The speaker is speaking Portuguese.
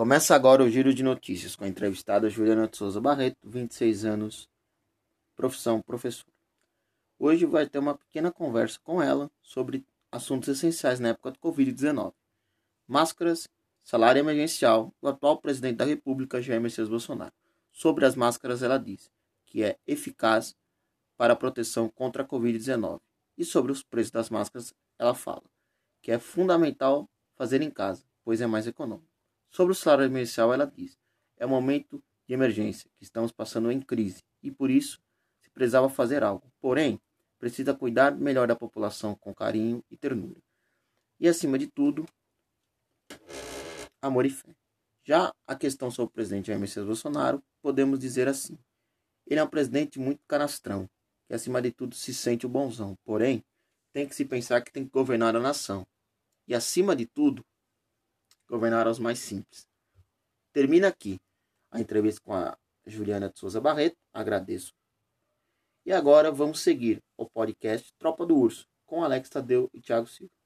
Começa agora o Giro de Notícias com a entrevistada Juliana de Souza Barreto, 26 anos, profissão professor. Hoje vai ter uma pequena conversa com ela sobre assuntos essenciais na época do Covid-19. Máscaras, salário emergencial do atual presidente da República, Jair Messias Bolsonaro. Sobre as máscaras, ela diz que é eficaz para a proteção contra a Covid-19. E sobre os preços das máscaras, ela fala que é fundamental fazer em casa, pois é mais econômico. Sobre o salário emergencial, ela diz: é um momento de emergência que estamos passando em crise e por isso se precisava fazer algo. Porém, precisa cuidar melhor da população com carinho e ternura. E acima de tudo, amor e fé. Já a questão sobre o presidente Jair Messias Bolsonaro, podemos dizer assim: ele é um presidente muito canastrão, que acima de tudo se sente o bonzão. Porém, tem que se pensar que tem que governar a nação. E acima de tudo, governar aos mais simples. Termina aqui a entrevista com a Juliana de Souza Barreto. Agradeço. E agora vamos seguir o podcast Tropa do Urso com Alex Tadeu e Thiago Silva.